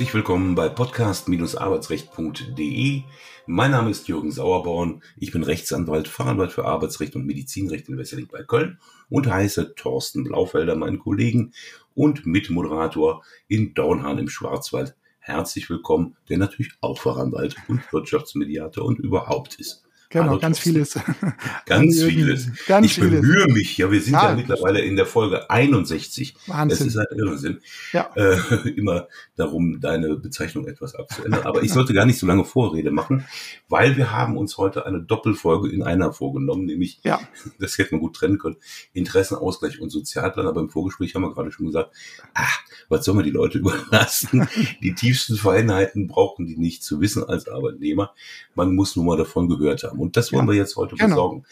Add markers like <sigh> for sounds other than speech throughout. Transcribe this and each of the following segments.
Herzlich willkommen bei podcast-arbeitsrecht.de. Mein Name ist Jürgen Sauerborn. Ich bin Rechtsanwalt, Fachanwalt für Arbeitsrecht und Medizinrecht in Wesseling bei Köln und heiße Thorsten Blaufelder, meinen Kollegen und Mitmoderator in Dornhahn im Schwarzwald. Herzlich willkommen, der natürlich auch Fachanwalt und Wirtschaftsmediator und überhaupt ist. Genau, ganz vieles. <laughs> Ganz vieles. Ganz ich vieles. bemühe mich. Ja, wir sind ja, ja mittlerweile in der Folge 61. Wahnsinn. Es ist ein Irrsinn. Ja. Äh, <laughs> immer darum, deine Bezeichnung etwas abzuändern. Aber ich sollte gar nicht so lange Vorrede machen, weil wir haben uns heute eine Doppelfolge in einer vorgenommen, nämlich, ja. <laughs> das hätte man gut trennen können, Interessenausgleich und Sozialplan. Aber im Vorgespräch haben wir gerade schon gesagt, ach, was soll man die Leute überlassen? die tiefsten Feinheiten brauchen die nicht zu wissen als Arbeitnehmer. Man muss nur mal davon gehört haben. Und das wollen ja, wir jetzt heute genau. besorgen,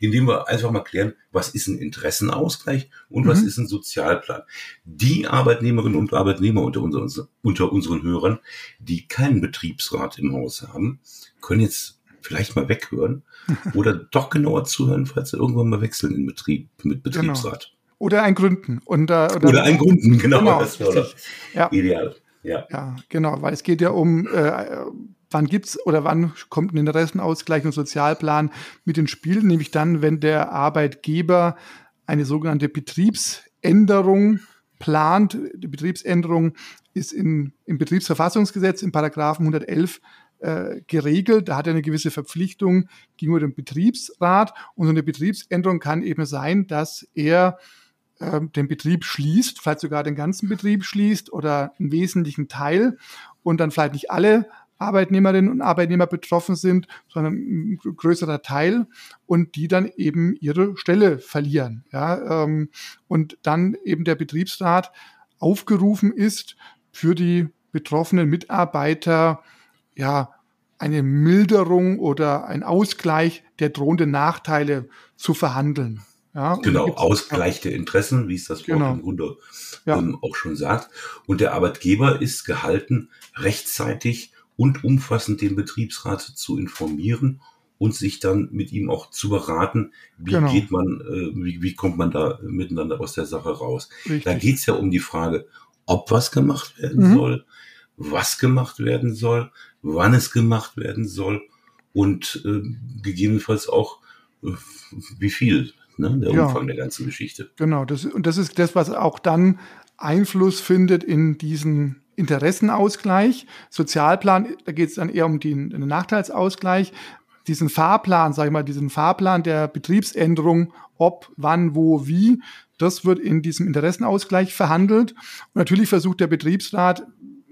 indem wir einfach mal klären, was ist ein Interessenausgleich und mhm. was ist ein Sozialplan. Die Arbeitnehmerinnen und Arbeitnehmer unter, unser, unter unseren Hörern, die keinen Betriebsrat im Haus haben, können jetzt vielleicht mal weghören <laughs> oder doch genauer zuhören, falls sie irgendwann mal wechseln in Betrieb mit genau. Betriebsrat. Genau. Oder ein Gründen. Und, äh, oder, oder ein Gründen, <laughs> genau. genau das wäre ja. ideal. Ja. ja, genau, weil es geht ja um äh, wann gibt's oder wann kommt ein Interessenausgleich und Sozialplan mit ins Spiel? Nämlich dann, wenn der Arbeitgeber eine sogenannte Betriebsänderung plant. Die Betriebsänderung ist in, im Betriebsverfassungsgesetz im Paragraphen 111 äh, geregelt. Da hat er eine gewisse Verpflichtung gegenüber dem Betriebsrat. Und so eine Betriebsänderung kann eben sein, dass er äh, den Betrieb schließt, vielleicht sogar den ganzen Betrieb schließt oder einen wesentlichen Teil und dann vielleicht nicht alle Arbeitnehmerinnen und Arbeitnehmer betroffen sind, sondern ein größerer Teil und die dann eben ihre Stelle verlieren. Ja, ähm, und dann eben der Betriebsrat aufgerufen ist, für die betroffenen Mitarbeiter ja eine Milderung oder ein Ausgleich der drohenden Nachteile zu verhandeln. Ja, genau, Ausgleich der Interessen, wie es das Wort genau. im Grunde ja. ähm, auch schon sagt. Und der Arbeitgeber ist gehalten, rechtzeitig und umfassend den Betriebsrat zu informieren und sich dann mit ihm auch zu beraten, wie genau. geht man, äh, wie, wie kommt man da miteinander aus der Sache raus. Richtig. Da geht's ja um die Frage, ob was gemacht werden mhm. soll, was gemacht werden soll, wann es gemacht werden soll und äh, gegebenenfalls auch, äh, wie viel, ne, der ja. Umfang der ganzen Geschichte. Genau, das, und das ist das, was auch dann Einfluss findet in diesen Interessenausgleich. Sozialplan, da geht es dann eher um den, den Nachteilsausgleich. Diesen Fahrplan, sage ich mal, diesen Fahrplan der Betriebsänderung, ob, wann, wo, wie, das wird in diesem Interessenausgleich verhandelt. Und natürlich versucht der Betriebsrat,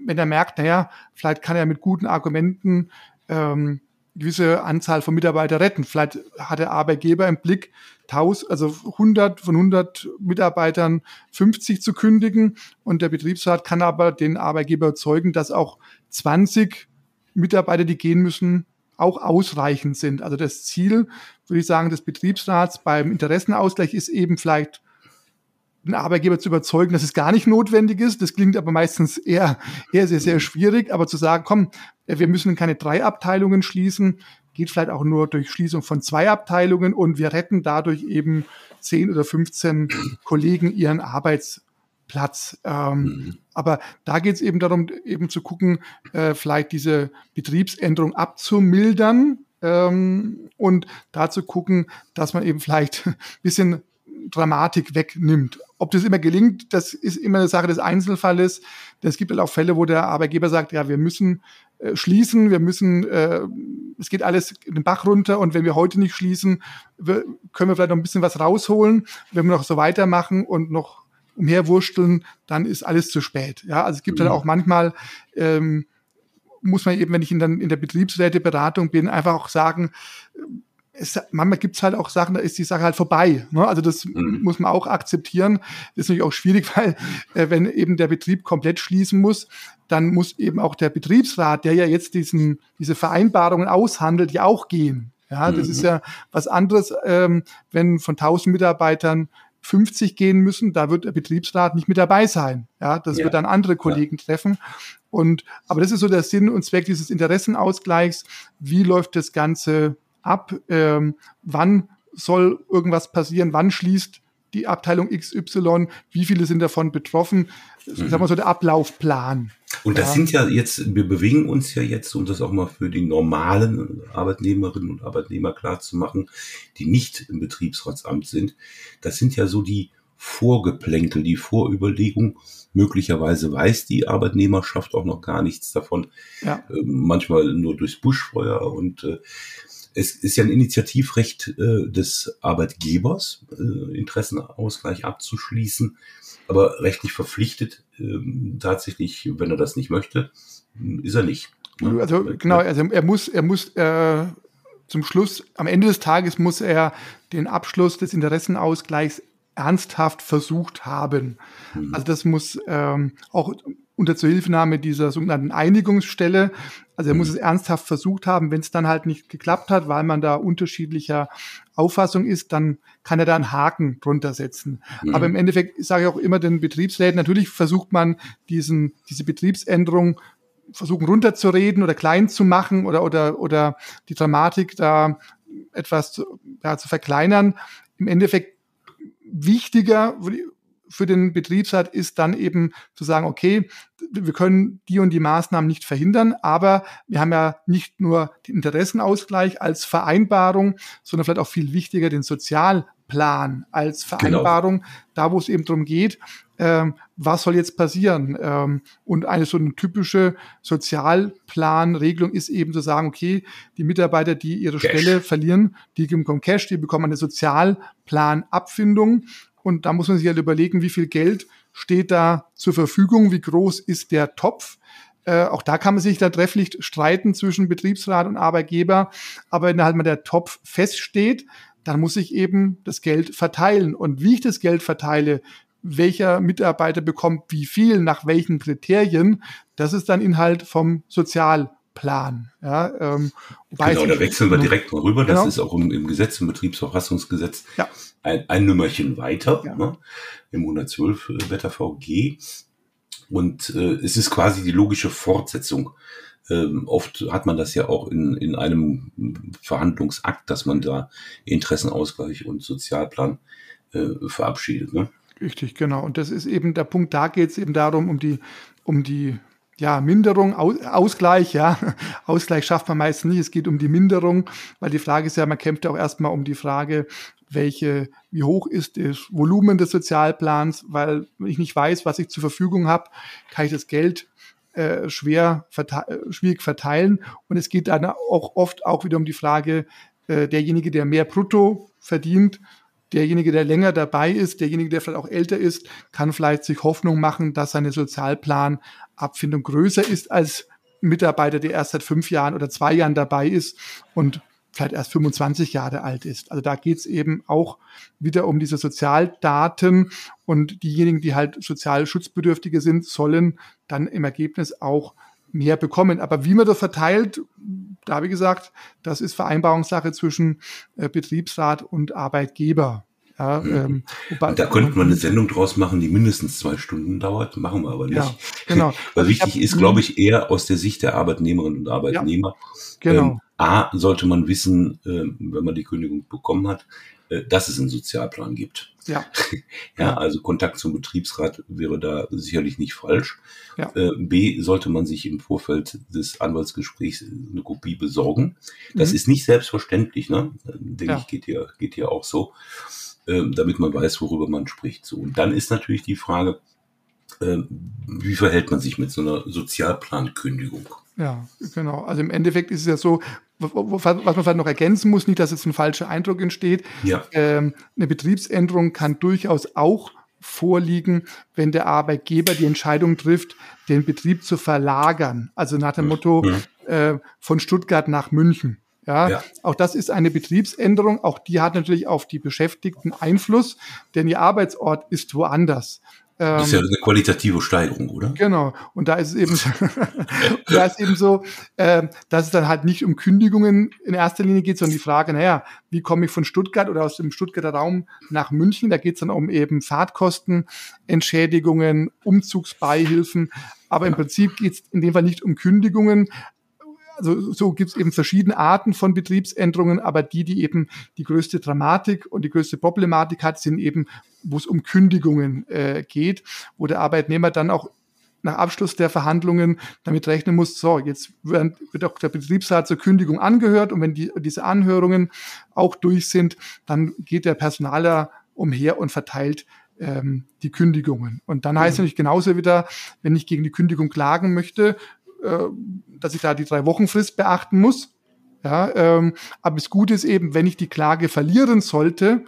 wenn er merkt, naja, vielleicht kann er mit guten Argumenten ähm, gewisse Anzahl von Mitarbeitern retten. Vielleicht hat der Arbeitgeber im Blick, 1000, also 100 von 100 Mitarbeitern 50 zu kündigen und der Betriebsrat kann aber den Arbeitgeber erzeugen, dass auch 20 Mitarbeiter, die gehen müssen, auch ausreichend sind. Also das Ziel, würde ich sagen, des Betriebsrats beim Interessenausgleich ist eben vielleicht den Arbeitgeber zu überzeugen, dass es gar nicht notwendig ist. Das klingt aber meistens eher, eher sehr, sehr schwierig. Aber zu sagen, komm, wir müssen keine drei Abteilungen schließen, geht vielleicht auch nur durch Schließung von zwei Abteilungen und wir retten dadurch eben zehn oder 15 Kollegen ihren Arbeitsplatz. Ähm, mhm. Aber da geht es eben darum, eben zu gucken, äh, vielleicht diese Betriebsänderung abzumildern ähm, und da zu gucken, dass man eben vielleicht ein <laughs> bisschen Dramatik wegnimmt. Ob das immer gelingt, das ist immer eine Sache des Einzelfalles. Es gibt halt auch Fälle, wo der Arbeitgeber sagt, ja, wir müssen äh, schließen, wir müssen, äh, es geht alles den Bach runter und wenn wir heute nicht schließen, wir, können wir vielleicht noch ein bisschen was rausholen. Wenn wir noch so weitermachen und noch umherwursteln, dann ist alles zu spät. Ja, also es gibt halt mhm. halt auch manchmal, ähm, muss man eben, wenn ich in, der, in der Betriebsräteberatung bin, einfach auch sagen, es, manchmal gibt's halt auch Sachen, da ist die Sache halt vorbei. Ne? Also das mhm. muss man auch akzeptieren. Das ist natürlich auch schwierig, <laughs> weil äh, wenn eben der Betrieb komplett schließen muss, dann muss eben auch der Betriebsrat, der ja jetzt diesen, diese Vereinbarungen aushandelt, ja auch gehen. Ja, das mhm. ist ja was anderes, ähm, wenn von 1000 Mitarbeitern 50 gehen müssen, da wird der Betriebsrat nicht mit dabei sein. Ja, das ja. wird dann andere Kollegen ja. treffen. Und, aber das ist so der Sinn und Zweck dieses Interessenausgleichs. Wie läuft das Ganze ab, ähm, wann soll irgendwas passieren, wann schließt die Abteilung XY, wie viele sind davon betroffen, mhm. sagen wir so der Ablaufplan. Und das ja. sind ja jetzt, wir bewegen uns ja jetzt, um das auch mal für die normalen Arbeitnehmerinnen und Arbeitnehmer klar zu machen, die nicht im Betriebsratsamt sind. Das sind ja so die Vorgeplänkel, die Vorüberlegung. Möglicherweise weiß die Arbeitnehmerschaft auch noch gar nichts davon. Ja. Äh, manchmal nur durchs Buschfeuer und äh, es ist ja ein Initiativrecht äh, des Arbeitgebers, äh, Interessenausgleich abzuschließen, aber rechtlich verpflichtet äh, tatsächlich, wenn er das nicht möchte, ist er nicht. Ne? Also genau, also er muss, er muss äh, zum Schluss, am Ende des Tages muss er den Abschluss des Interessenausgleichs ernsthaft versucht haben. Mhm. Also das muss ähm, auch unter Zuhilfenahme dieser sogenannten Einigungsstelle. Also er muss mhm. es ernsthaft versucht haben. Wenn es dann halt nicht geklappt hat, weil man da unterschiedlicher Auffassung ist, dann kann er da einen Haken drunter setzen. Mhm. Aber im Endeffekt sage ich auch immer den Betriebsräten, natürlich versucht man diesen, diese Betriebsänderung versuchen runterzureden oder klein zu machen oder, oder, oder die Dramatik da etwas zu, ja, zu verkleinern. Im Endeffekt wichtiger für den Betriebsrat ist dann eben zu sagen, okay, wir können die und die Maßnahmen nicht verhindern, aber wir haben ja nicht nur den Interessenausgleich als Vereinbarung, sondern vielleicht auch viel wichtiger den Sozialplan als genau. Vereinbarung, genau. da wo es eben darum geht, ähm, was soll jetzt passieren? Ähm, und eine so eine typische Sozialplanregelung ist eben zu sagen, okay, die Mitarbeiter, die ihre Cash. Stelle verlieren, die bekommen Cash, die bekommen eine Sozialplanabfindung und da muss man sich halt überlegen, wie viel Geld steht da zur Verfügung, wie groß ist der Topf. Äh, auch da kann man sich da trefflich streiten zwischen Betriebsrat und Arbeitgeber. Aber wenn halt mal der Topf feststeht, dann muss ich eben das Geld verteilen. Und wie ich das Geld verteile, welcher Mitarbeiter bekommt wie viel, nach welchen Kriterien, das ist dann Inhalt vom Sozialplan. Ja, ähm, genau, da wechseln wir direkt mal rüber. Das genau. ist auch im, im Gesetz, im Betriebsverfassungsgesetz ja ein, ein Nummerchen weiter, ja. ne, im 112 äh, Wetter VG. Und äh, es ist quasi die logische Fortsetzung. Ähm, oft hat man das ja auch in, in einem Verhandlungsakt, dass man da Interessenausgleich und Sozialplan äh, verabschiedet. Ne? Richtig, genau. Und das ist eben der Punkt, da geht es eben darum, um die, um die ja, Minderung, Ausgleich, ja. <laughs> Ausgleich schafft man meistens nicht. Es geht um die Minderung, weil die Frage ist ja, man kämpft ja auch erstmal um die Frage, welche, wie hoch ist das Volumen des Sozialplans, weil wenn ich nicht weiß, was ich zur Verfügung habe, kann ich das Geld äh, schwer verte äh, schwierig verteilen. Und es geht dann auch oft auch wieder um die Frage, äh, derjenige, der mehr brutto verdient, derjenige, der länger dabei ist, derjenige, der vielleicht auch älter ist, kann vielleicht sich Hoffnung machen, dass seine Sozialplanabfindung größer ist als Mitarbeiter, der erst seit fünf Jahren oder zwei Jahren dabei ist und vielleicht erst 25 Jahre alt ist. Also da geht es eben auch wieder um diese Sozialdaten und diejenigen, die halt sozial Schutzbedürftige sind, sollen dann im Ergebnis auch mehr bekommen. Aber wie man das verteilt, da habe ich gesagt, das ist Vereinbarungssache zwischen äh, Betriebsrat und Arbeitgeber. Ja, mhm. ähm, wobei, da könnte man eine Sendung draus machen, die mindestens zwei Stunden dauert, machen wir aber nicht. Ja, genau. <laughs> Weil wichtig hab, ist, glaube ich, eher aus der Sicht der Arbeitnehmerinnen und Arbeitnehmer. Ja, genau. Ähm, A, sollte man wissen, äh, wenn man die Kündigung bekommen hat, dass es einen Sozialplan gibt. <laughs> Ja. ja, also Kontakt zum Betriebsrat wäre da sicherlich nicht falsch. Ja. Äh, B, sollte man sich im Vorfeld des Anwaltsgesprächs eine Kopie besorgen. Das mhm. ist nicht selbstverständlich, ne? Denke ja. ich, geht hier, geht hier auch so, äh, damit man weiß, worüber man spricht. So. Und dann ist natürlich die Frage, äh, wie verhält man sich mit so einer Sozialplankündigung? Ja, genau. Also im Endeffekt ist es ja so, was man vielleicht noch ergänzen muss, nicht, dass jetzt ein falscher Eindruck entsteht. Ja. Ähm, eine Betriebsänderung kann durchaus auch vorliegen, wenn der Arbeitgeber die Entscheidung trifft, den Betrieb zu verlagern. Also nach dem Motto mhm. äh, von Stuttgart nach München. Ja, ja, auch das ist eine Betriebsänderung. Auch die hat natürlich auf die Beschäftigten Einfluss, denn ihr Arbeitsort ist woanders das ist ja ähm, eine qualitative Steigerung, oder? Genau. Und da ist es eben, <laughs> da ist eben so, äh, dass es dann halt nicht um Kündigungen in erster Linie geht, sondern die Frage, naja, wie komme ich von Stuttgart oder aus dem Stuttgarter Raum nach München? Da geht es dann um eben Fahrtkosten, Entschädigungen, Umzugsbeihilfen. Aber im Prinzip geht es in dem Fall nicht um Kündigungen, also so gibt es eben verschiedene Arten von Betriebsänderungen, aber die, die eben die größte Dramatik und die größte Problematik hat, sind eben, wo es um Kündigungen äh, geht, wo der Arbeitnehmer dann auch nach Abschluss der Verhandlungen damit rechnen muss, so, jetzt wird, wird auch der Betriebsrat zur Kündigung angehört und wenn die, diese Anhörungen auch durch sind, dann geht der Personaler umher und verteilt ähm, die Kündigungen. Und dann heißt es mhm. natürlich genauso wieder, wenn ich gegen die Kündigung klagen möchte, äh, dass ich da die drei Wochen Frist beachten muss. Ja, ähm, aber das Gute ist eben, wenn ich die Klage verlieren sollte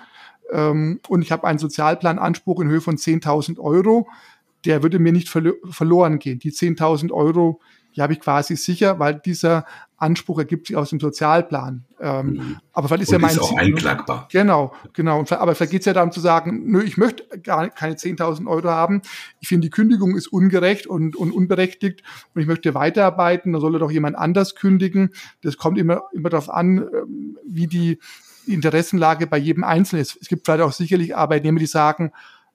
ähm, und ich habe einen Sozialplananspruch in Höhe von 10.000 Euro, der würde mir nicht verlo verloren gehen. Die 10.000 Euro, die habe ich quasi sicher, weil dieser Anspruch ergibt sich aus dem Sozialplan. Ähm, mhm. Aber vielleicht ist und ja mein ist auch Ziel, einklagbar. Genau, genau. Und, aber vielleicht geht es ja darum zu sagen, nö, ich möchte gar keine 10.000 Euro haben. Ich finde, die Kündigung ist ungerecht und, und unberechtigt und ich möchte weiterarbeiten. Da soll doch jemand anders kündigen. Das kommt immer, immer darauf an, ähm, wie die Interessenlage bei jedem Einzelnen ist. Es gibt vielleicht auch sicherlich Arbeitnehmer, die sagen,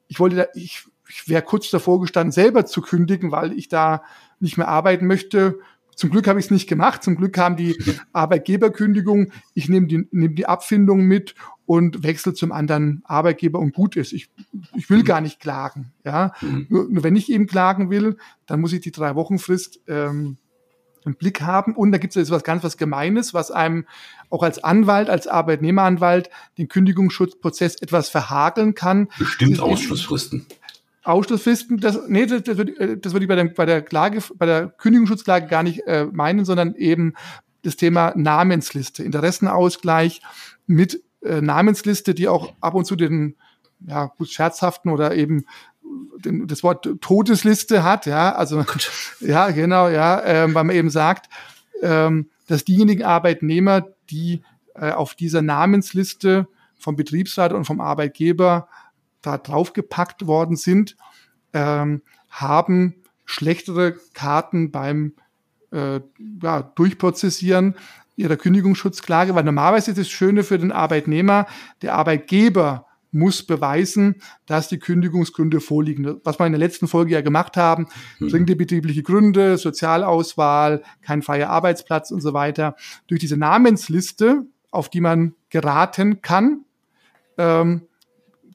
ich wollte da, ich, ich wäre kurz davor gestanden, selber zu kündigen, weil ich da nicht mehr arbeiten möchte. Zum Glück habe ich es nicht gemacht. Zum Glück kam die Arbeitgeberkündigung. Ich nehme die, nehme die Abfindung mit und wechsle zum anderen Arbeitgeber und gut ist. Ich, ich will gar nicht klagen. Ja? Mhm. Nur, nur wenn ich eben klagen will, dann muss ich die drei Wochen Frist ähm, im Blick haben. Und da gibt es jetzt was ganz was Gemeines, was einem auch als Anwalt, als Arbeitnehmeranwalt den Kündigungsschutzprozess etwas verhageln kann. Bestimmt Ausschlussfristen. Ausschlussfristen, das, nee, das, das, würde, äh, das würde ich bei der, bei der Klage, bei der Kündigungsschutzklage gar nicht äh, meinen, sondern eben das Thema Namensliste, Interessenausgleich mit äh, Namensliste, die auch ab und zu den ja, gut scherzhaften oder eben den, das Wort Todesliste hat, ja, also <laughs> ja, genau, ja, ähm, weil man eben sagt, ähm, dass diejenigen Arbeitnehmer, die äh, auf dieser Namensliste vom Betriebsrat und vom Arbeitgeber da draufgepackt worden sind, ähm, haben schlechtere Karten beim äh, ja, Durchprozessieren ihrer Kündigungsschutzklage, weil normalerweise ist das Schöne für den Arbeitnehmer, der Arbeitgeber muss beweisen, dass die Kündigungsgründe vorliegen. Was wir in der letzten Folge ja gemacht haben, mhm. dringende betriebliche Gründe, Sozialauswahl, kein freier Arbeitsplatz und so weiter. Durch diese Namensliste, auf die man geraten kann, ähm,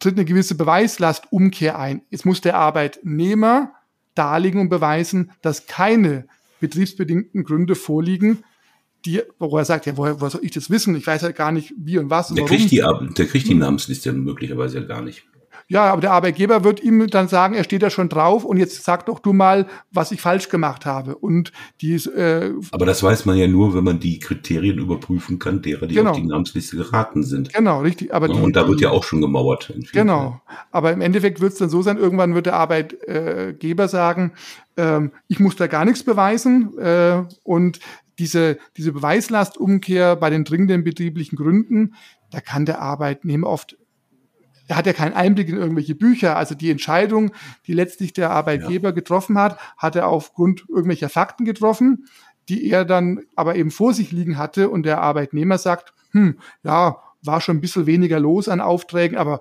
tritt eine gewisse Beweislastumkehr ein. Jetzt muss der Arbeitnehmer darlegen und beweisen, dass keine betriebsbedingten Gründe vorliegen, die, wo er sagt, ja, woher, woher soll ich das wissen? Ich weiß ja gar nicht, wie und was und der warum. Kriegt die, der kriegt die Namensliste möglicherweise gar nicht. Ja, aber der Arbeitgeber wird ihm dann sagen, er steht da schon drauf und jetzt sag doch du mal, was ich falsch gemacht habe. Und die äh, Aber das weiß man ja nur, wenn man die Kriterien überprüfen kann, derer, die genau. auf die Namensliste geraten sind. Genau, richtig. Aber ja, die, und da wird ja auch schon gemauert. Genau. Aber im Endeffekt wird es dann so sein, irgendwann wird der Arbeitgeber sagen, ähm, ich muss da gar nichts beweisen äh, und diese, diese Beweislastumkehr bei den dringenden betrieblichen Gründen, da kann der Arbeitnehmer oft er hat ja keinen Einblick in irgendwelche Bücher. Also die Entscheidung, die letztlich der Arbeitgeber ja. getroffen hat, hat er aufgrund irgendwelcher Fakten getroffen, die er dann aber eben vor sich liegen hatte und der Arbeitnehmer sagt, hm, ja, war schon ein bisschen weniger los an Aufträgen, aber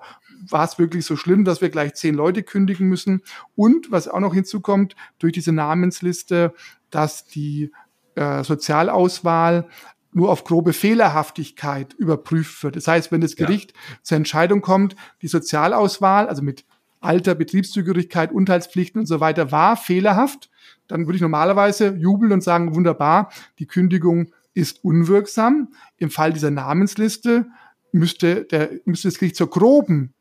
war es wirklich so schlimm, dass wir gleich zehn Leute kündigen müssen? Und was auch noch hinzukommt, durch diese Namensliste, dass die äh, Sozialauswahl nur auf grobe Fehlerhaftigkeit überprüft wird. Das heißt, wenn das Gericht ja. zur Entscheidung kommt, die Sozialauswahl, also mit Alter, Betriebszugehörigkeit, Unterhaltspflichten und so weiter, war fehlerhaft, dann würde ich normalerweise jubeln und sagen, wunderbar, die Kündigung ist unwirksam. Im Fall dieser Namensliste müsste, der, müsste das Gericht zur groben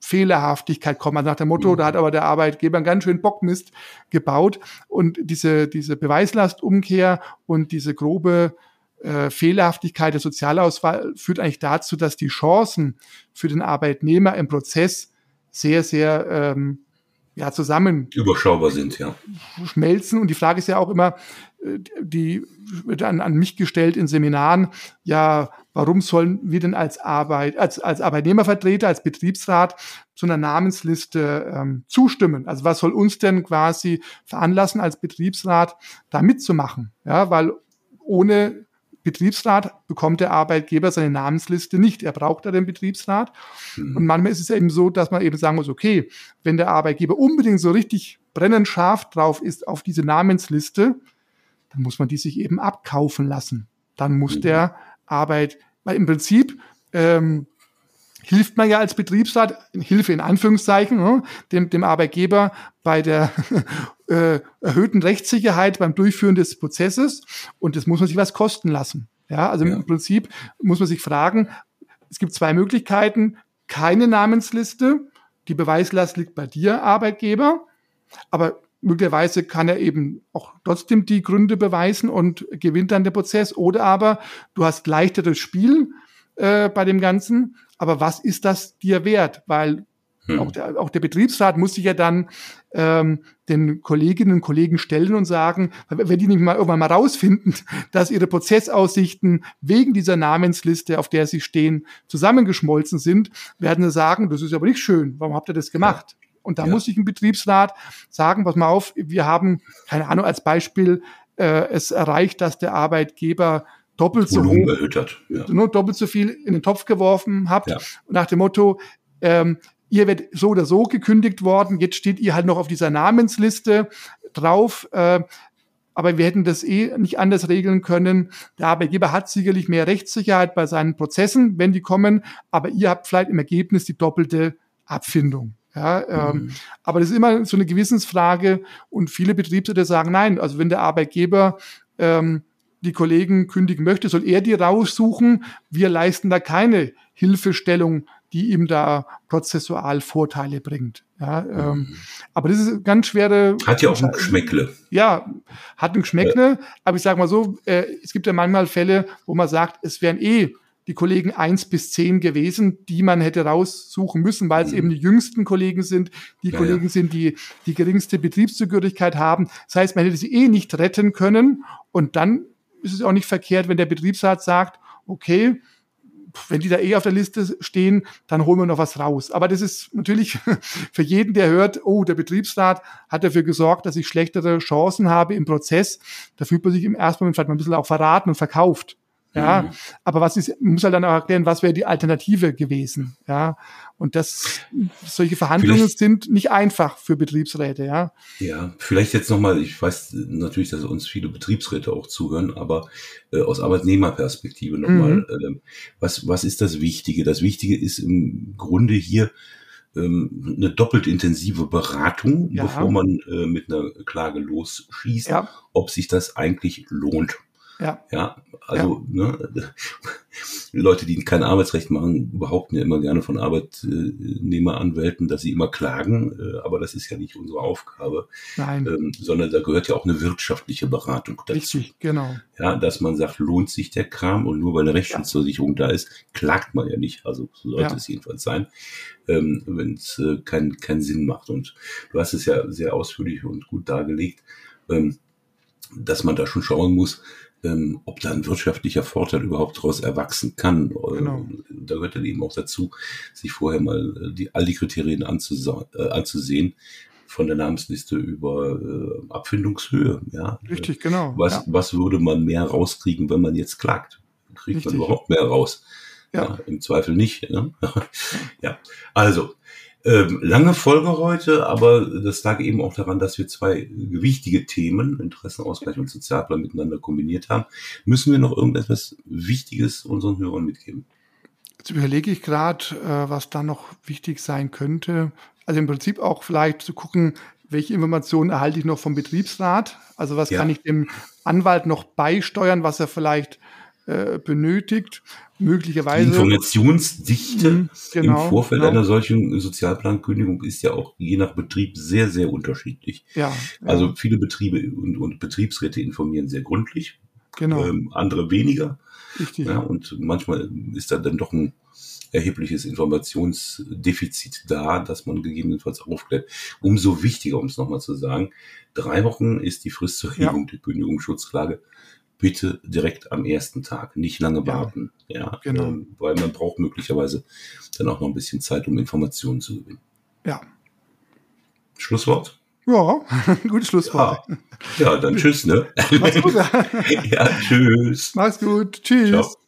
Fehlerhaftigkeit kommen. Also nach dem Motto, mhm. da hat aber der Arbeitgeber einen ganz schön Bockmist gebaut. Und diese, diese Beweislastumkehr und diese grobe äh, Fehlerhaftigkeit der Sozialauswahl führt eigentlich dazu, dass die Chancen für den Arbeitnehmer im Prozess sehr, sehr ähm, ja, zusammen überschaubar sind, ja. Schmelzen. Und die Frage ist ja auch immer, äh, die wird an, an mich gestellt in Seminaren, ja, warum sollen wir denn als Arbeit, als, als Arbeitnehmervertreter, als Betriebsrat zu einer Namensliste ähm, zustimmen? Also was soll uns denn quasi veranlassen, als Betriebsrat da mitzumachen? Ja, weil ohne Betriebsrat bekommt der Arbeitgeber seine Namensliste nicht. Er braucht da den Betriebsrat. Mhm. Und manchmal ist es eben so, dass man eben sagen muss, okay, wenn der Arbeitgeber unbedingt so richtig brennend scharf drauf ist auf diese Namensliste, dann muss man die sich eben abkaufen lassen. Dann muss mhm. der Arbeit, weil im Prinzip, ähm, hilft man ja als Betriebsrat, Hilfe in Anführungszeichen, ne, dem, dem Arbeitgeber bei der <laughs> äh, erhöhten Rechtssicherheit beim Durchführen des Prozesses. Und das muss man sich was kosten lassen. Ja, also ja. im Prinzip muss man sich fragen, es gibt zwei Möglichkeiten. Keine Namensliste. Die Beweislast liegt bei dir, Arbeitgeber. Aber möglicherweise kann er eben auch trotzdem die Gründe beweisen und gewinnt dann den Prozess. Oder aber du hast leichteres Spiel äh, bei dem Ganzen. Aber was ist das dir wert? Weil hm. auch, der, auch der Betriebsrat muss sich ja dann ähm, den Kolleginnen und Kollegen stellen und sagen, wenn die nicht mal irgendwann mal rausfinden, <laughs> dass ihre Prozessaussichten wegen dieser Namensliste, auf der sie stehen, zusammengeschmolzen sind, werden sie sagen, das ist aber nicht schön. Warum habt ihr das gemacht? Ja. Und da ja. muss sich ein Betriebsrat sagen, pass mal auf, wir haben, keine Ahnung, als Beispiel äh, es erreicht, dass der Arbeitgeber doppelt so hoch, erhöht ja. nur doppelt so viel in den Topf geworfen habt. Ja. Nach dem Motto, ähm, ihr werdet so oder so gekündigt worden, jetzt steht ihr halt noch auf dieser Namensliste drauf. Äh, aber wir hätten das eh nicht anders regeln können. Der Arbeitgeber hat sicherlich mehr Rechtssicherheit bei seinen Prozessen, wenn die kommen, aber ihr habt vielleicht im Ergebnis die doppelte Abfindung. Ja, ähm, mhm. Aber das ist immer so eine Gewissensfrage und viele Betriebsräte sagen nein. Also wenn der Arbeitgeber ähm, die Kollegen kündigen möchte, soll er die raussuchen. Wir leisten da keine Hilfestellung, die ihm da prozessual Vorteile bringt. Ja, ähm, mhm. aber das ist ganz schwere. Hat ja auch ein Geschmäckle. Ja, hat ein Geschmäckle. Ja. Aber ich sage mal so, äh, es gibt ja manchmal Fälle, wo man sagt, es wären eh die Kollegen eins bis zehn gewesen, die man hätte raussuchen müssen, weil es mhm. eben die jüngsten Kollegen sind, die ja, Kollegen ja. sind, die die geringste Betriebszugehörigkeit haben. Das heißt, man hätte sie eh nicht retten können. Und dann ist es auch nicht verkehrt, wenn der Betriebsrat sagt, okay, wenn die da eh auf der Liste stehen, dann holen wir noch was raus. Aber das ist natürlich <laughs> für jeden, der hört, oh, der Betriebsrat hat dafür gesorgt, dass ich schlechtere Chancen habe im Prozess. Da fühlt man sich im ersten Moment vielleicht mal ein bisschen auch verraten und verkauft. Ja, mhm. aber was ist, muss halt dann auch erklären, was wäre die Alternative gewesen? Ja, und das, solche Verhandlungen vielleicht, sind nicht einfach für Betriebsräte, ja. Ja, vielleicht jetzt nochmal, ich weiß natürlich, dass uns viele Betriebsräte auch zuhören, aber äh, aus Arbeitnehmerperspektive nochmal, mhm. äh, was, was ist das Wichtige? Das Wichtige ist im Grunde hier, ähm, eine doppelt intensive Beratung, ja. bevor man äh, mit einer Klage losschießt, ja. ob sich das eigentlich lohnt. Ja. Ja, also ja. Ne, <laughs> Leute, die kein Arbeitsrecht machen, behaupten ja immer gerne von Arbeitnehmeranwälten, dass sie immer klagen, äh, aber das ist ja nicht unsere Aufgabe, Nein. Ähm, sondern da gehört ja auch eine wirtschaftliche Beratung dazu. Richtig, genau. Ja, dass man sagt, lohnt sich der Kram und nur weil eine Rechtsschutzversicherung ja. da ist, klagt man ja nicht. Also so sollte ja. es jedenfalls sein, ähm, wenn es äh, keinen keinen Sinn macht. Und du hast es ja sehr ausführlich und gut dargelegt, ähm, dass man da schon schauen muss, ähm, ob da ein wirtschaftlicher Vorteil überhaupt daraus erwachsen kann. Genau. Da gehört dann eben auch dazu, sich vorher mal äh, die, all die Kriterien äh, anzusehen, von der Namensliste über äh, Abfindungshöhe. Ja. Richtig, genau. Was, ja. was würde man mehr rauskriegen, wenn man jetzt klagt? Kriegt Richtig. man überhaupt mehr raus? Ja. ja Im Zweifel nicht. Ne? <laughs> ja, also ähm, lange Folge heute, aber das lag eben auch daran, dass wir zwei gewichtige Themen, Interessenausgleich und Sozialplan, miteinander kombiniert haben. Müssen wir noch irgendetwas Wichtiges unseren Hörern mitgeben? Jetzt überlege ich gerade, äh, was da noch wichtig sein könnte. Also im Prinzip auch vielleicht zu gucken, welche Informationen erhalte ich noch vom Betriebsrat? Also was ja. kann ich dem Anwalt noch beisteuern, was er vielleicht äh, benötigt? möglicherweise. Die Informationsdichte mhm, genau, im Vorfeld genau. einer solchen Sozialplankündigung ist ja auch je nach Betrieb sehr, sehr unterschiedlich. Ja, ja. Also viele Betriebe und, und, Betriebsräte informieren sehr gründlich, genau. Ähm, andere weniger. Richtig. Ja, und manchmal ist da dann doch ein erhebliches Informationsdefizit da, dass man gegebenenfalls aufklärt. Umso wichtiger, um es nochmal zu sagen, drei Wochen ist die Frist zur Erhebung ja. der Kündigungsschutzklage bitte direkt am ersten Tag, nicht lange warten. Ja, ja genau. Ähm, weil man braucht möglicherweise dann auch noch ein bisschen Zeit, um Informationen zu gewinnen. Ja. Schlusswort? Ja, <laughs> gutes Schlusswort. Ja, ja dann tschüss, ne? Mach's gut. <laughs> ja, tschüss. Mach's gut. Tschüss. Ciao.